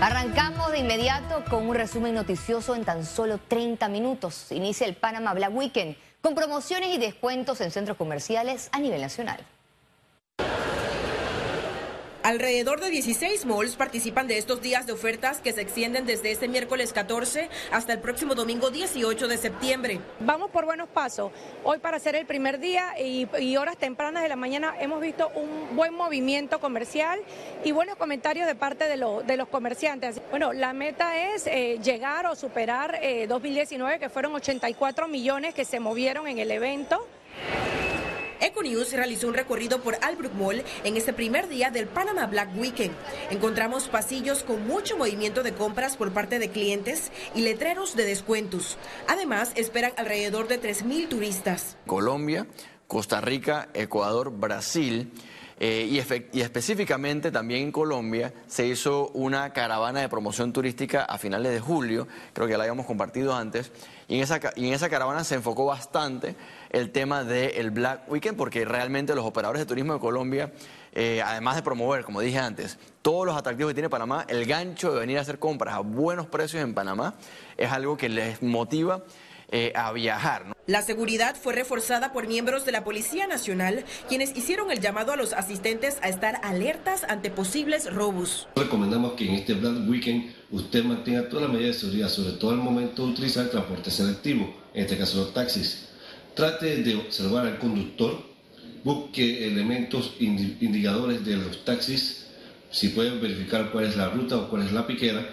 Arrancamos de inmediato con un resumen noticioso en tan solo 30 minutos. Inicia el Panama Black Weekend con promociones y descuentos en centros comerciales a nivel nacional. Alrededor de 16 malls participan de estos días de ofertas que se extienden desde este miércoles 14 hasta el próximo domingo 18 de septiembre. Vamos por buenos pasos. Hoy para ser el primer día y, horas tempranas de la mañana hemos visto un buen movimiento comercial y buenos comentarios de parte de, los comerciantes. Bueno, la meta es eh, llegar o superar 2019 eh, que fueron 84 millones que se movieron en el evento. Econews realizó un recorrido por Albrook Mall en este primer día del Panama Black Weekend. Encontramos pasillos con mucho movimiento de compras por parte de clientes y letreros de descuentos. Además, esperan alrededor de 3.000 turistas. Colombia, Costa Rica, Ecuador, Brasil. Eh, y, específicamente también en Colombia se hizo una caravana de promoción turística a finales de julio, creo que la habíamos compartido antes, y en esa caravana se enfocó bastante el tema del Black Weekend, porque realmente los operadores de turismo de Colombia, eh, además de promover, como dije antes, todos los atractivos que tiene Panamá, el gancho de venir a hacer compras a buenos precios en Panamá es algo que les motiva eh, a viajar. La seguridad fue reforzada por miembros de la Policía Nacional, quienes hicieron el llamado a los asistentes a estar alertas ante posibles robos. Recomendamos que en este Black Weekend usted mantenga todas las medidas de seguridad, sobre todo al momento de utilizar el transporte selectivo, en este caso los taxis. Trate de observar al conductor, busque elementos indicadores de los taxis, si pueden verificar cuál es la ruta o cuál es la piquera,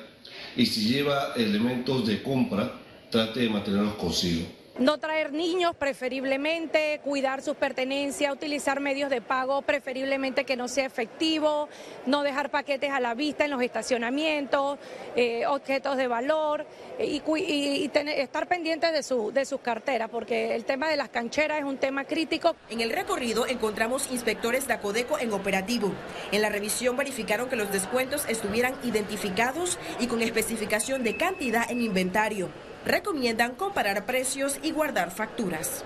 y si lleva elementos de compra, trate de mantenerlos consigo. No traer niños preferiblemente, cuidar sus pertenencias, utilizar medios de pago preferiblemente que no sea efectivo, no dejar paquetes a la vista en los estacionamientos, eh, objetos de valor eh, y, estar pendientes de, su, de sus carteras, porque el tema de las cancheras es un tema crítico. En el recorrido encontramos inspectores de Acodeco en operativo. En la revisión verificaron que los descuentos estuvieran identificados y con especificación de cantidad en inventario recomiendan comparar precios y guardar facturas.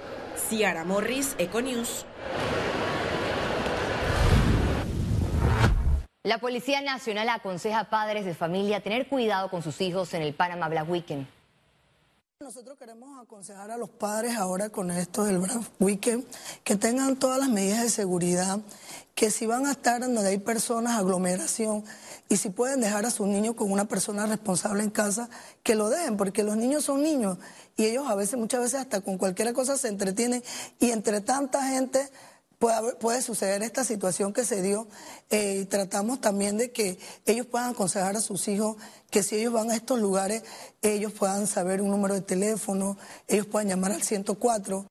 Ciara Morris, Econews. La Policía Nacional aconseja a padres de familia tener cuidado con sus hijos en el Panama Black Weekend. Nosotros queremos aconsejar a los padres ahora con esto del Black Weekend que tengan todas las medidas de seguridad, que si van a estar donde hay personas, aglomeración, y si pueden dejar a sus niños con una persona responsable en casa, que lo dejen, porque los niños son niños y ellos a veces, muchas veces hasta con cualquier cosa se entretienen y entre tanta gente puede, suceder esta situación que se dio eh, tratamos también de que ellos puedan aconsejar a sus hijos que si ellos van a estos lugares, ellos puedan saber un número de teléfono, ellos puedan llamar al 104.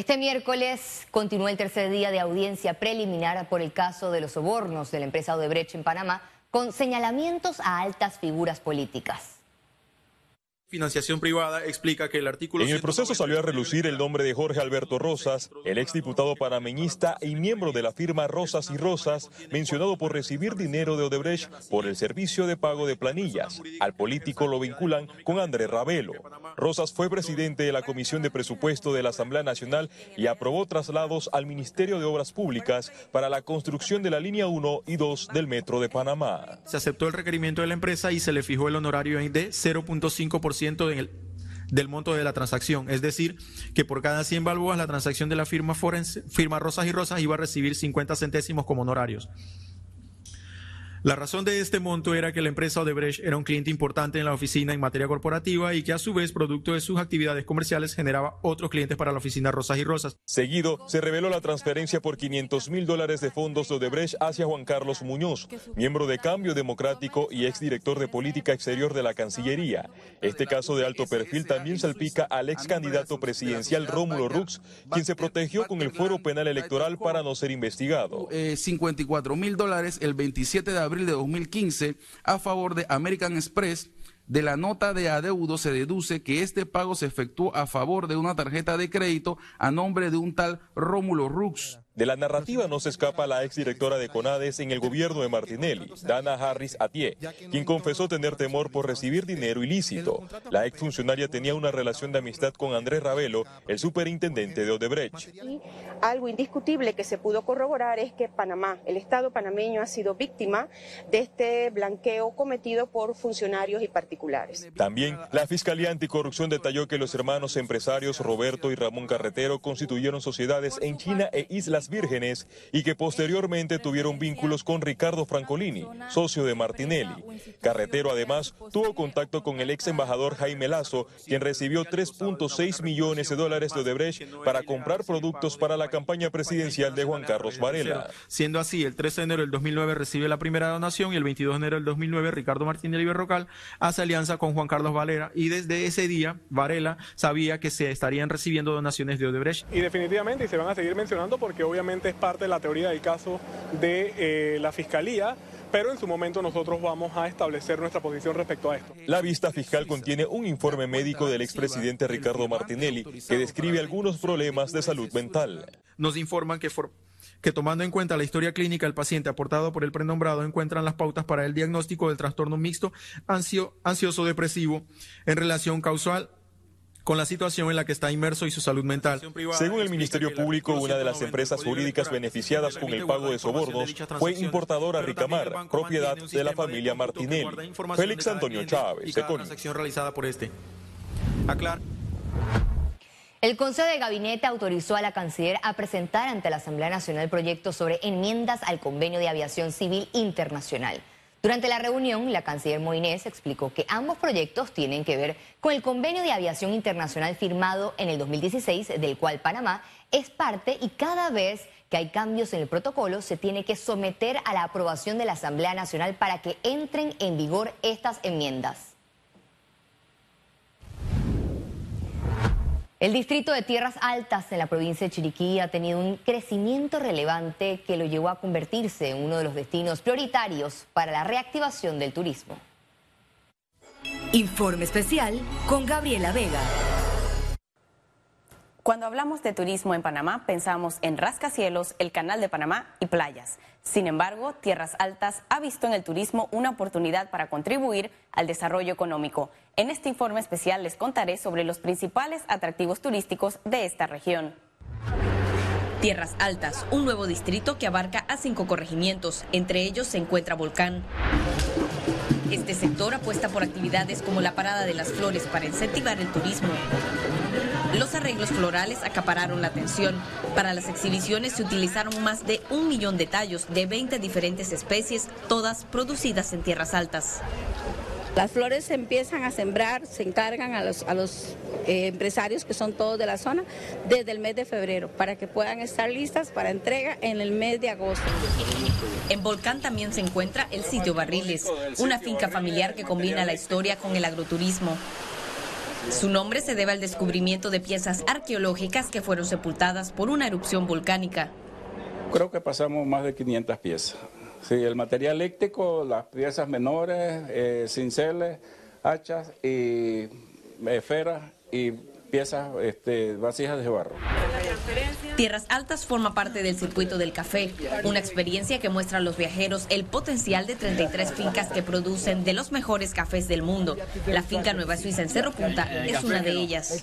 Este miércoles continúa el tercer día de audiencia preliminar por el caso de los sobornos de la empresa Odebrecht en Panamá, con señalamientos a altas figuras políticas financiación privada explica que el artículo... En el proceso salió a relucir el nombre de Jorge Alberto Rosas, el exdiputado panameñista y miembro de la firma Rosas y Rosas, mencionado por recibir dinero de Odebrecht por el servicio de pago de planillas. Al político lo vinculan con Andrés Ravelo. Rosas fue presidente de la Comisión de Presupuesto de la Asamblea Nacional y aprobó traslados al Ministerio de Obras Públicas para la construcción de la línea 1 y 2 del Metro de Panamá. Se aceptó el requerimiento de la empresa y se le fijó el honorario de 0.5% del monto de la transacción. Es decir, que por cada 100 balboas la transacción de la firma forense, firma Rosas y Rosas iba a recibir 50 centésimos como honorarios. La razón de este monto era que la empresa Odebrecht era un cliente importante en la oficina en materia corporativa y que a su vez, producto de sus actividades comerciales, generaba otros clientes para la oficina Rosas y Rosas. Seguido, se reveló la transferencia por 500 mil dólares de fondos de Odebrecht hacia Juan Carlos Muñoz, miembro de Cambio Democrático y exdirector de Política Exterior de la Cancillería. Este caso de alto perfil también salpica al ex candidato presidencial Rómulo Rux, quien se protegió con el fuero penal electoral para no ser investigado. 54 mil dólares el 27 de abril abril de 2015 a favor de American Express. De la nota de adeudo se deduce que este pago se efectuó a favor de una tarjeta de crédito a nombre de un tal Rómulo Rux. De la narrativa no se escapa la exdirectora de CONADES en el gobierno de Martinelli, Dana Harris Atié, quien confesó tener temor por recibir dinero ilícito. La exfuncionaria tenía una relación de amistad con Andrés Ravelo, el superintendente de Odebrecht. algo indiscutible que se pudo corroborar es que Panamá, el Estado panameño, ha sido víctima de este blanqueo cometido por funcionarios y particulares. También la Fiscalía Anticorrupción detalló que los hermanos empresarios Roberto y Ramón Carretero constituyeron sociedades en China e Islas Vírgenes y que posteriormente tuvieron vínculos con Ricardo Francolini, socio de Martinelli. Carretero además tuvo contacto con el ex embajador Jaime Lazo, quien recibió 3.6 millones de dólares de Odebrecht para comprar productos para la campaña presidencial de Juan Carlos Varela. Siendo así, el 13 de enero del 2009 recibe la primera donación y el 22 de enero del 2009 Ricardo Martinelli Berrocal hace alianza con Juan Carlos Valera y desde ese día Varela sabía que se estarían recibiendo donaciones de Odebrecht. Y definitivamente, y se van a seguir mencionando porque obviamente es parte de la teoría del caso de eh, la Fiscalía, pero en su momento nosotros vamos a establecer nuestra posición respecto a esto. La vista fiscal contiene un informe médico del expresidente Ricardo Martinelli que describe algunos problemas de salud mental. Nos informan que, que tomando en cuenta la historia clínica del paciente aportado por el prenombrado encuentran las pautas para el diagnóstico del trastorno mixto ansio, ansioso depresivo en relación causal con la situación en la que está inmerso y su salud mental. Según el Ministerio Público, una de las empresas jurídicas beneficiadas con el pago de sobornos fue importadora Ricamar, propiedad de la familia Martinelli. Félix Antonio Chávez, transacción realizada por este. Aclar. El Consejo de Gabinete autorizó a la canciller a presentar ante la Asamblea Nacional proyectos sobre enmiendas al Convenio de Aviación Civil Internacional. Durante la reunión, la canciller Moines explicó que ambos proyectos tienen que ver con el convenio de aviación internacional firmado en el 2016, del cual Panamá es parte y cada vez que hay cambios en el protocolo se tiene que someter a la aprobación de la Asamblea Nacional para que entren en vigor estas enmiendas. El distrito de Tierras Altas en la provincia de Chiriquí ha tenido un crecimiento relevante que lo llevó a convertirse en uno de los destinos prioritarios para la reactivación del turismo. Informe especial con Gabriela Vega. Cuando hablamos de turismo en Panamá, pensamos en rascacielos, el Canal de Panamá y playas. Sin embargo, Tierras Altas ha visto en el turismo una oportunidad para contribuir al desarrollo económico. En este informe especial les contaré sobre los principales atractivos turísticos de esta región. Tierras Altas, un nuevo distrito que abarca a cinco corregimientos. Entre ellos se encuentra Volcán. Este sector apuesta por actividades como la Parada de las Flores para incentivar el turismo. Los arreglos florales acapararon la atención. Para las exhibiciones se utilizaron más de un millón de tallos de 20 diferentes especies, todas producidas en tierras altas. Las flores se empiezan a sembrar, se encargan a los, a los eh, empresarios que son todos de la zona desde el mes de febrero para que puedan estar listas para entrega en el mes de agosto. En Volcán también se encuentra el sitio Barriles, una finca familiar que combina la historia con el agroturismo. Su nombre se debe al descubrimiento de piezas arqueológicas que fueron sepultadas por una erupción volcánica. Creo que pasamos más de 500 piezas. Sí, el material eléctrico, las piezas menores, eh, cinceles, hachas y esferas y piezas este, vasijas de barro. Tierras Altas forma parte del circuito del café, una experiencia que muestra a los viajeros el potencial de 33 fincas que producen de los mejores cafés del mundo. La finca Nueva Suiza en Cerro Punta es una de ellas.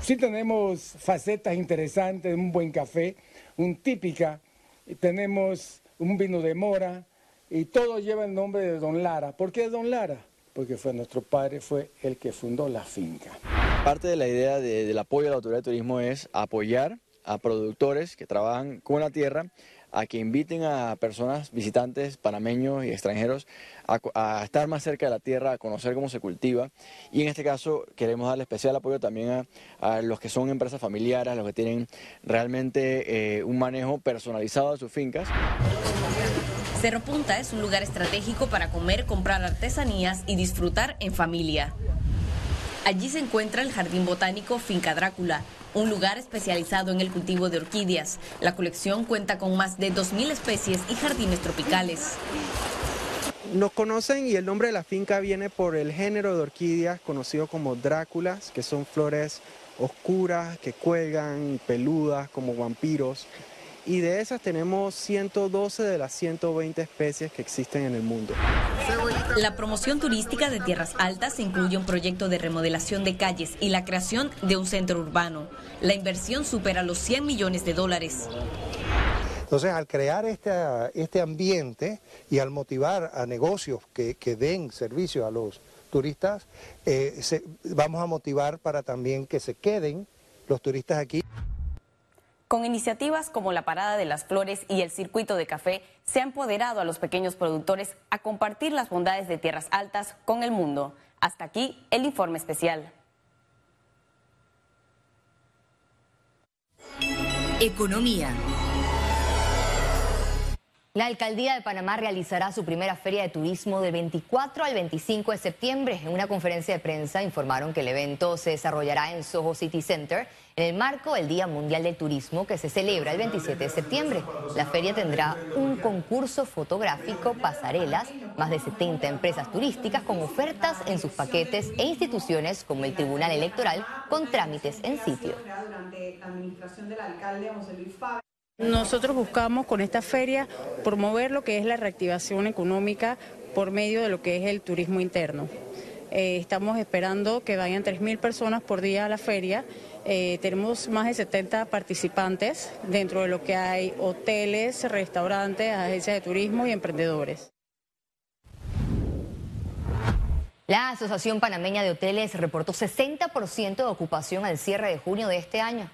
Sí tenemos facetas interesantes, un buen café, un típica, tenemos un vino de mora y todo lleva el nombre de Don Lara. ¿Por qué Don Lara? Porque fue nuestro padre, fue el que fundó la finca. Parte de la idea del apoyo a la autoridad de turismo es apoyar a productores que trabajan con la tierra a que inviten a personas, visitantes panameños y extranjeros a, estar más cerca de la tierra, a conocer cómo se cultiva. Y en este caso queremos darle especial apoyo también a, los que son empresas familiares, a los que tienen realmente eh, un manejo personalizado de sus fincas. Cerro Punta es un lugar estratégico para comer, comprar artesanías y disfrutar en familia. Allí se encuentra el Jardín Botánico Finca Drácula, un lugar especializado en el cultivo de orquídeas. La colección cuenta con más de 2.000 especies y jardines tropicales. Nos conocen y el nombre de la finca viene por el género de orquídeas conocido como Dráculas, que son flores oscuras que cuelgan, peludas como vampiros. Y de esas tenemos 112 de las 120 especies que existen en el mundo. La promoción turística de Tierras Altas incluye un proyecto de remodelación de calles y la creación de un centro urbano. La inversión supera los 100 millones de dólares. Entonces, al crear este, este ambiente y al motivar a negocios que, den servicio a los turistas, eh, vamos a motivar para también que se queden los turistas aquí. Con iniciativas como la Parada de las Flores y el Circuito de Café, se ha empoderado a los pequeños productores a compartir las bondades de tierras altas con el mundo. Hasta aquí el informe especial. Economía. La alcaldía de Panamá realizará su primera feria de turismo del 24 al 25 de septiembre. En una conferencia de prensa informaron que el evento se desarrollará en Soho City Center en el marco del Día Mundial del Turismo que se celebra el 27 de septiembre. La feria tendrá un concurso fotográfico, pasarelas, más de 70 empresas turísticas con ofertas en sus paquetes e instituciones como el Tribunal Electoral con trámites en sitio. Nosotros buscamos con esta feria promover lo que es la reactivación económica por medio de lo que es el turismo interno. Eh, estamos esperando que vayan 3.000 personas por día a la feria. Eh, tenemos más de 70 participantes dentro de lo que hay hoteles, restaurantes, agencias de turismo y emprendedores. La Asociación Panameña de Hoteles reportó 60% de ocupación al cierre de junio de este año.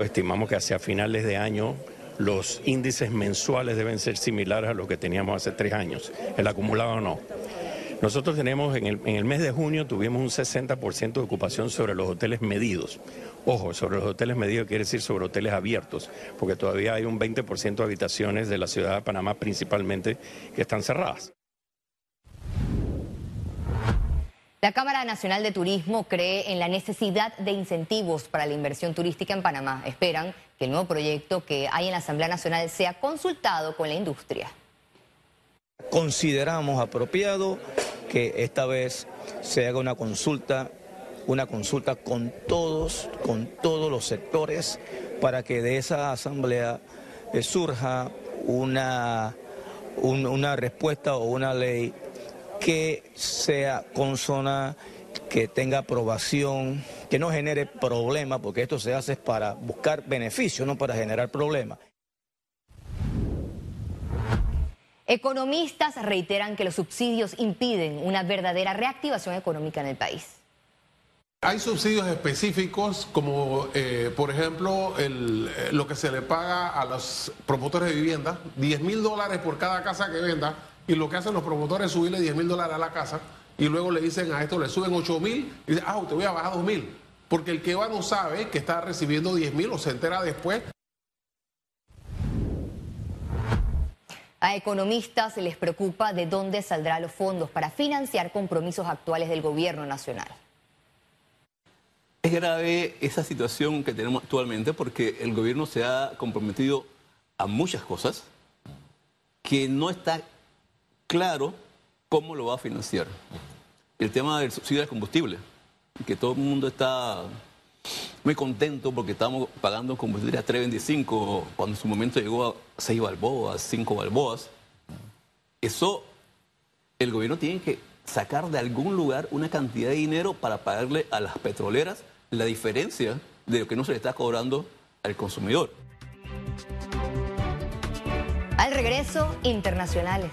Estimamos que hacia finales de año los índices mensuales deben ser similares a los que teníamos hace tres años, el acumulado no. Nosotros tenemos, en el, mes de junio tuvimos un 60% de ocupación sobre los hoteles medidos. Ojo, sobre los hoteles medidos quiere decir sobre hoteles abiertos, porque todavía hay un 20% de habitaciones de la ciudad de Panamá principalmente que están cerradas. La Cámara Nacional de Turismo cree en la necesidad de incentivos para la inversión turística en Panamá. Esperan que el nuevo proyecto que hay en la Asamblea Nacional sea consultado con la industria. Consideramos apropiado que esta vez se haga una consulta, una consulta con todos, con todos los sectores, para que de esa asamblea eh, surja una, una respuesta o una ley que sea consona, que tenga aprobación, que no genere problemas, porque esto se hace para buscar beneficios, no para generar problemas. Economistas reiteran que los subsidios impiden una verdadera reactivación económica en el país. Hay subsidios específicos como, eh, por ejemplo, eh, lo que se le paga a los promotores de vivienda, 10 mil dólares por cada casa que venda, y lo que hacen los promotores es subirle 10 mil dólares a la casa y luego le dicen a esto, le suben 8 mil y dicen, ah, te voy a bajar 2 mil. Porque el que va no sabe que está recibiendo 10 mil o se entera después. A economistas les preocupa de dónde saldrán los fondos para financiar compromisos actuales del gobierno nacional. Es grave esa situación que tenemos actualmente porque el gobierno se ha comprometido a muchas cosas que no está claro cómo lo va a financiar. El tema del subsidio del combustible, que todo el mundo está muy contento porque estamos pagando combustible a 3.25 cuando en su momento llegó a 6 balboas, 5 balboas. Eso el gobierno tiene que sacar de algún lugar una cantidad de dinero para pagarle a las petroleras la diferencia de lo que no se le está cobrando al consumidor. Al regreso, internacionales.